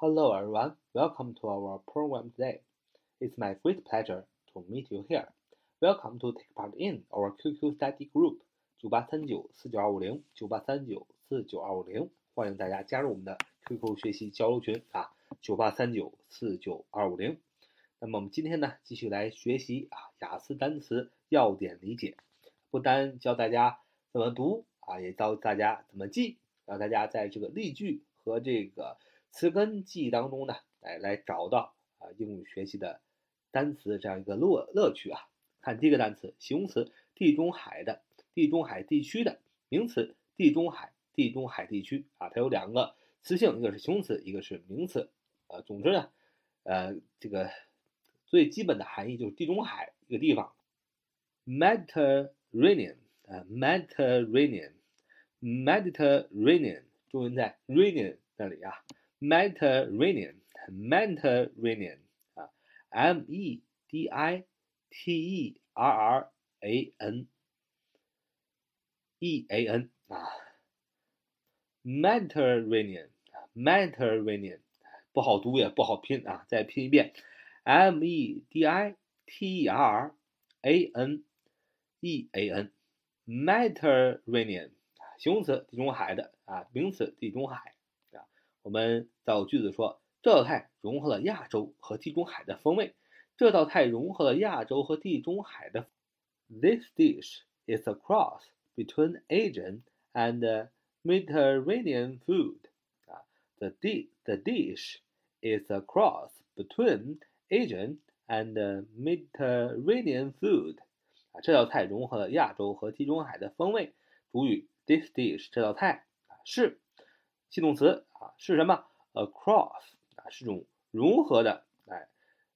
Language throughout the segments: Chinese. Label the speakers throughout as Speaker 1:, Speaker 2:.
Speaker 1: Hello everyone, welcome to our program today. It's my great pleasure to meet you here. Welcome to take part in our QQ study group 九八三九四九二五零九八三九四九二五零，欢迎大家加入我们的 QQ 学习交流群啊，九八三九四九二五零。那么我们今天呢，继续来学习啊雅思单词要点理解，不单教大家怎么读啊，也教大家怎么记，让大家在这个例句和这个词根记忆当中呢，来来找到啊英语学习的单词这样一个乐乐趣啊。看第一个单词，形容词，地中海的，地中海地区的；名词，地中海，地中海地区啊。它有两个词性，一个是形容词，一个是名词。呃，总之呢，呃，这个。最基本的含义就是地中海一个地方，Mediterranean 啊，Mediterranean，Mediterranean，中文在 rainian 那里啊，Mediterranean，Mediterranean 啊，M E D I T E R R A N E A N 啊，Mediterranean，Mediterranean 不好读也不好拼啊，再拼一遍。，M-E-D-I-T-E-R-R-A-N-E-A-N，Mediterranean 形容词，地中海的啊，名词，地中海。我们造句子说，这道菜融合了亚洲和地中海的风味。这道菜融合了亚洲和地中海的。This dish is a cross between Asian and Mediterranean food. 啊，the di the dish is a cross between Asian and Mediterranean food，啊，这道菜融合了亚洲和地中海的风味。主语 this dish 这道菜啊是 系动词啊是什么？across 啊是种融合的哎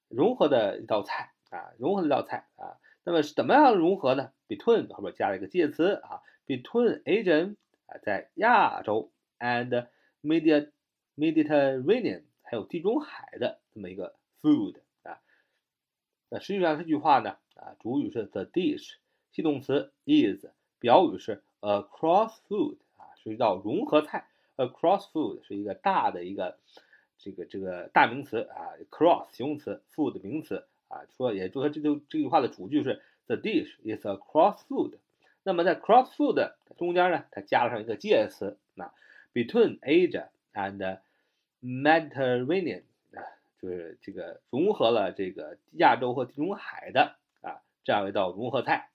Speaker 1: 融合的一道菜啊融合的一道菜啊。那么是怎么样融合呢？Between 后边加了一个介词啊，Between Asian 啊在亚洲 and Media Mediterranean 还有地中海的这么一个 food 啊。那实际上这句话呢，啊，主语是 the dish，系动词 is，表语是 across food，啊，是一道融合菜。Across food 是一个大的一个这个这个大名词啊，cross 形容词，food 名词啊，说也就说这就这句话的主句是 the dish is a cross food。那么在 cross food 中间呢，它加上一个介词，那 between Asia and Mediterranean。就是这个融合了这个亚洲和地中海的啊这样一道融合菜，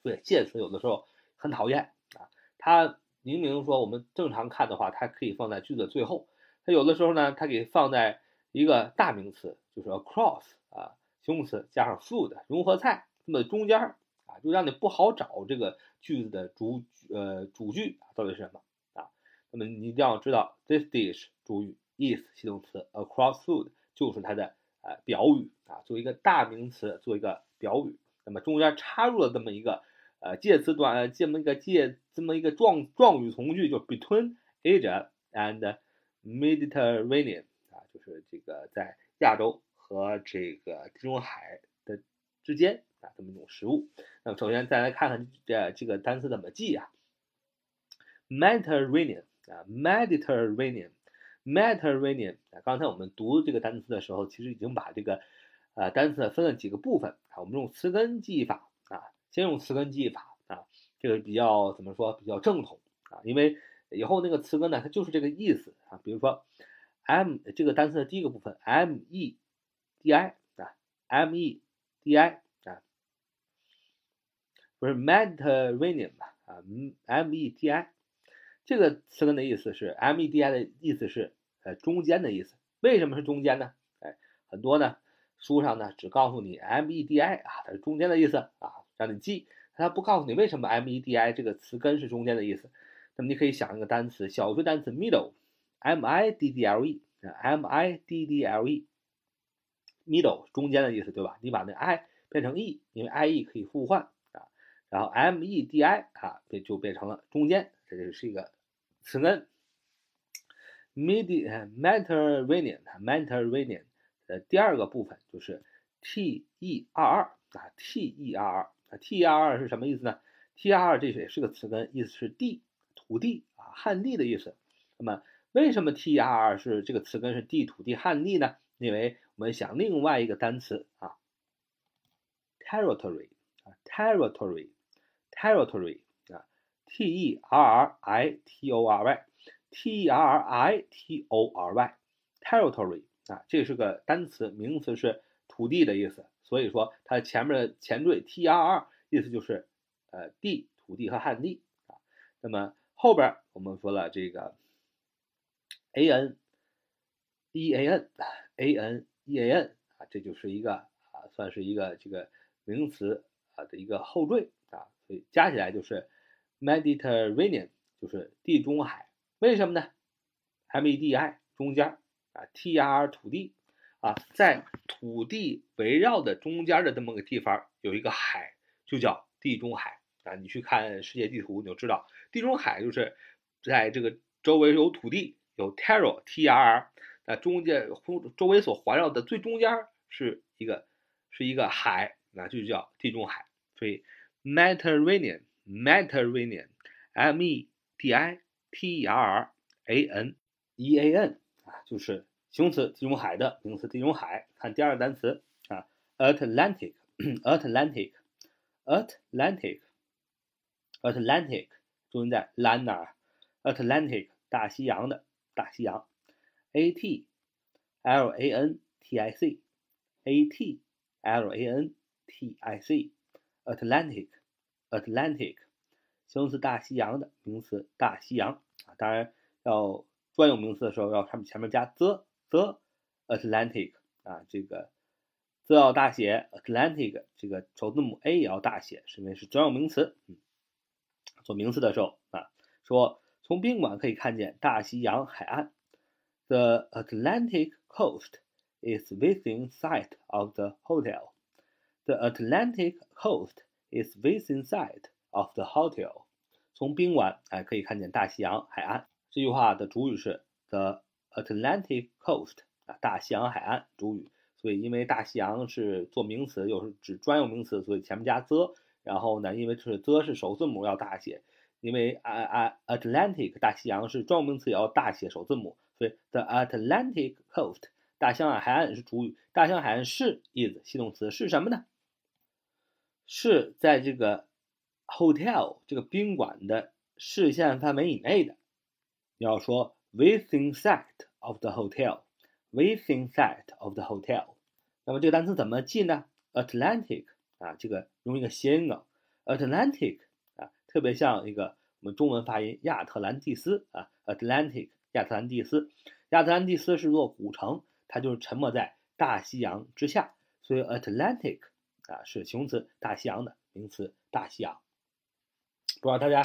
Speaker 1: 所以介词有的时候很讨厌啊，它明明说我们正常看的话，它可以放在句子最后，它有的时候呢，它给放在一个大名词，就是 across 啊形容词加上 food 融合菜那么中间啊，就让你不好找这个句子的主呃主句到底是什么啊，那么你一定要知道 this dish 主语。is 系动词，across food 就是它的呃表语啊，作为一个大名词，做一个表语。那么中间插入了这么一个呃介词短，这么一个介这么一个状状语从句，就 between Asia and Mediterranean 啊，就是这个在亚洲和这个地中海的之间啊这么一种食物。那么首先再来看看这这个单词怎么记啊，Mediterranean 啊，Mediterranean。Mediterranean 啊，刚才我们读这个单词的时候，其实已经把这个呃单词分了几个部分啊。我们用词根记忆法，先用词根记忆法啊，这个比较怎么说比较正统啊，因为以后那个词根呢，它就是这个意思啊。比如说 M 这个单词的第一个部分 M E D I 啊，M E D I 啊，不是 Mediterranean 吧啊，M E D I 这个词根的意思是 M E D I 的意思是。呃，中间的意思，为什么是中间呢？哎，很多呢书上呢只告诉你 M E D I 啊，它是中间的意思啊，让你记，它不告诉你为什么 M E D I 这个词根是中间的意思。那么你可以想一个单词，小学单词 middle，M I D D L E，M I D D L E，middle 中间的意思，对吧？你把那 I 变成 E，因为 I E 可以互换啊，然后 M E D I 啊，变就变成了中间，这就是一个词根。Mediterranean，Mediterranean 的第二个部分就是 T E R R 啊，T E R R 啊，T E R R 是什么意思呢？T E R R 这也是个词根，意思是地、土地啊，旱地的意思。那么为什么 T R R 是这个词根是地、土地、旱地呢？因为我们想另外一个单词啊，territory 啊，territory，territory 啊，T E R R I T O R Y，T E R R I T O R Y，territory 啊，这是个单词，名词是土地的意思，所以说它前面的前缀 T R R 意思就是呃地、土地和旱地啊。那么后边我们说了这个 A N E A N。a n e a n 啊，这就是一个啊，算是一个这个名词啊的一个后缀啊，所以加起来就是 Mediterranean，就是地中海。为什么呢？M E D I 中间啊，T R 土地啊，在土地围绕的中间的这么个地方有一个海，就叫地中海啊。你去看世界地图，你就知道地中海就是在这个周围有土地，有 terra t r r。那中间周围所环绕的最中间是一个是一个海，那就叫地中海。所以 Mediterranean，Mediterranean，M E D I T E R A N E A N 啊，就是形容词地中海的名词地中海。看第二个单词啊，Atlantic，Atlantic，Atlantic，Atlantic，重音在 land 那儿，Atlantic 大西洋的大西洋。A T L A N T I C A T L A N T I C Atlantic Atlantic 形容词大西洋的名词大西洋啊，当然要专有名词的时候要上面前面加 the the Atlantic 啊，这个 the 要大写，Atlantic 这个首字母 A 也要大写，是因为是专有名词。嗯，做名词的时候啊，说从宾馆可以看见大西洋海岸。The Atlantic coast is within sight of the hotel. The Atlantic coast is within sight of the hotel. 从宾馆哎可以看见大西洋海岸。这句话的主语是 the Atlantic coast 啊，大西洋海岸主语。所以因为大西洋是做名词，又是指专有名词，所以前面加 the。然后呢，因为是 the 是首字母要大写，因为啊啊 Atlantic 大西洋是专有名词也要大写首字母。所以，the Atlantic coast 大西洋海岸是主语，大西洋海岸是 is 系动词是什么呢？是在这个 hotel 这个宾馆的视线范围以内的。你要说 within sight of the hotel，within sight of the hotel。那么这个单词怎么记呢？Atlantic 啊，这个用一个谐音梗，Atlantic 啊，特别像一个我们中文发音亚特兰蒂斯啊，Atlantic。亚特兰蒂斯，亚特兰蒂斯是座古城，它就是沉没在大西洋之下，所以 Atlantic 啊是形容词，大西洋的名词，大西洋。不知道大家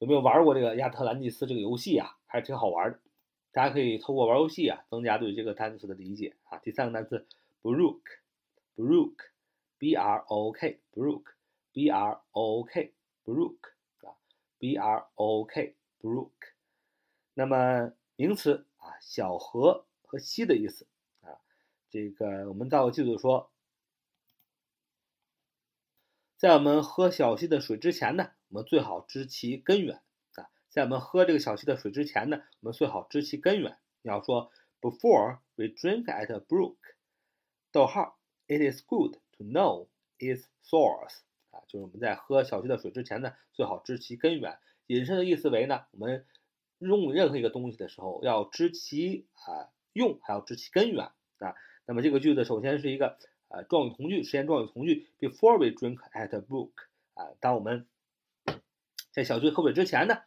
Speaker 1: 有没有玩过这个亚特兰蒂斯这个游戏啊？还是挺好玩的。大家可以透过玩游戏啊，增加对这个单词的理解啊。第三个单词 Brook，Brook，B R O K，Brook，B R O K，Brook 啊，B R O K，Brook。那么名词啊，小河和溪的意思啊，这个我们造个句子说，在我们喝小溪的水之前呢，我们最好知其根源。在我们喝这个小溪的水之前呢，我们最好知其根源。你要说，Before we drink at a brook，逗号，it is good to know its source 啊，就是我们在喝小溪的水之前呢，最好知其根源。引申的意思为呢，我们。用任何一个东西的时候，要知其啊用，还要知其根源啊。那么这个句子首先是一个呃状语从句，实现状语从句。Before we drink at a brook 啊，当我们在小溪喝水之前呢，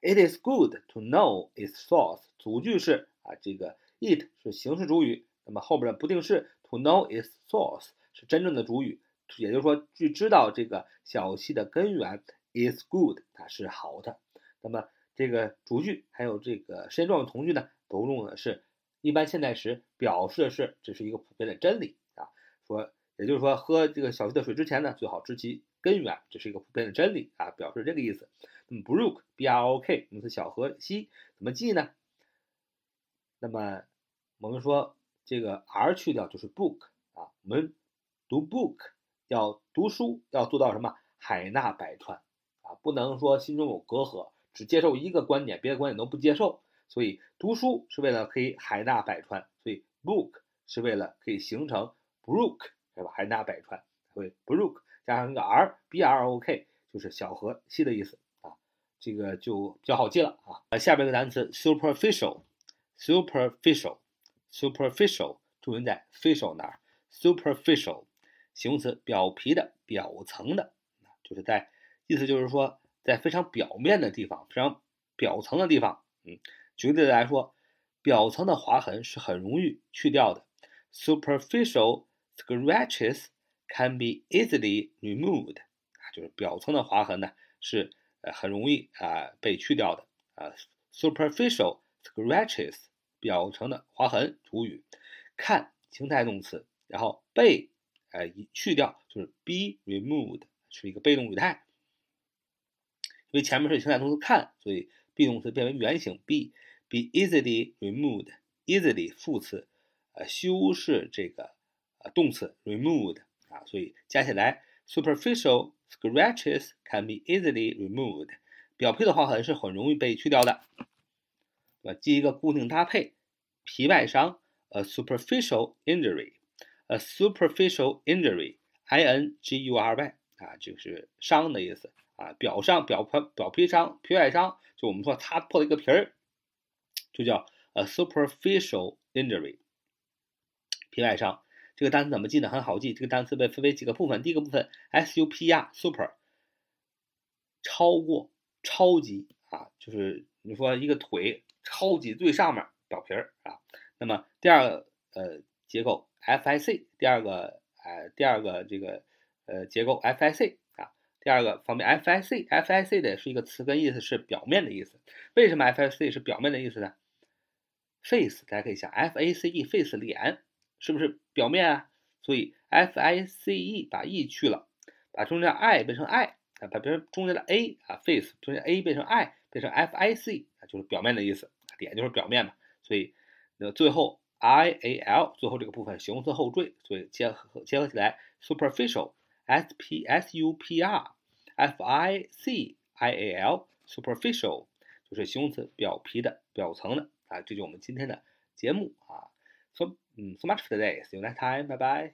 Speaker 1: ，It is good to know its source。主句是啊，这个 it 是形式主语，那么后边的不定式 to know its source 是真正的主语，也就是说，去知道这个小溪的根源 is good，它是好的。那么这个主句还有这个时间状语从句呢，都用的是一般现在时，表示的是这是一个普遍的真理啊。说，也就是说，喝这个小溪的水之前呢，最好知其根源，这是一个普遍的真理啊，表示这个意思。那么，brook b r o k 名词小河溪怎么记呢？那么我们说这个 r 去掉就是 book 啊，我们读 book 要读书要做到什么？海纳百川啊，不能说心中有隔阂。只接受一个观点，别的观点都不接受。所以读书是为了可以海纳百川，所以 book 是为了可以形成 brook，对吧？海纳百川，所以 brook 加上一个 r，b r o k 就是小河溪的意思啊，这个就比较好记了啊。下边一个单词 superficial，superficial，superficial，重音在 facial 那儿，superficial，形容词，表皮的、表层的，就是在意思就是说在非常表面的地方，非常表层的地方，嗯。举个例子来说，表层的划痕是很容易去掉的。Superficial scratches can be easily removed。啊，就是表层的划痕呢是呃很容易啊被去掉的啊。Superficial scratches，表层的划痕，主语，看情态动词，然后被呃去掉就是 be removed，是一个被动语态。因为前面是情态动词看，所以 be 动词变为原形 be。be easily removed，easily 副词，呃，修饰这个呃动词 removed 啊，所以加起来 superficial scratches can be easily removed，表皮的划痕是很容易被去掉的，对吧？记一个固定搭配，皮外伤，a superficial injury，a superficial injury，i n g u r y 啊，就是伤的意思啊，表伤、表皮、表皮伤、皮外伤，就我们说擦破了一个皮儿。就叫 a superficial injury，皮外伤。这个单词怎么记呢？很好记。这个单词被分为几个部分。第一个部分 super，super，超过、超级啊，就是你说一个腿超级最上面表皮儿啊。那么第二个呃结构 fic，第二个呃第二个这个呃结构 fic 啊，第二个方面 fic，fic 的是一个词根意思是表面的意思。为什么 fic 是表面的意思呢？face 大家可以想，f a c e face 脸是不是表面啊？所以 f i c e 把 e 去了，把中间 i 变成 i 啊，把别人中间的 a 啊 face 中间 a 变成 i 变成 f i c 啊，就是表面的意思，脸就是表面嘛。所以那最后 i a l 最后这个部分形容词后缀，所以结合结合起来 superficial s p s u p r f i c i a l superficial 就是形容词表皮的表层的。啊，这就是我们今天的节目啊。So，，so much for today. See you next time. Bye bye.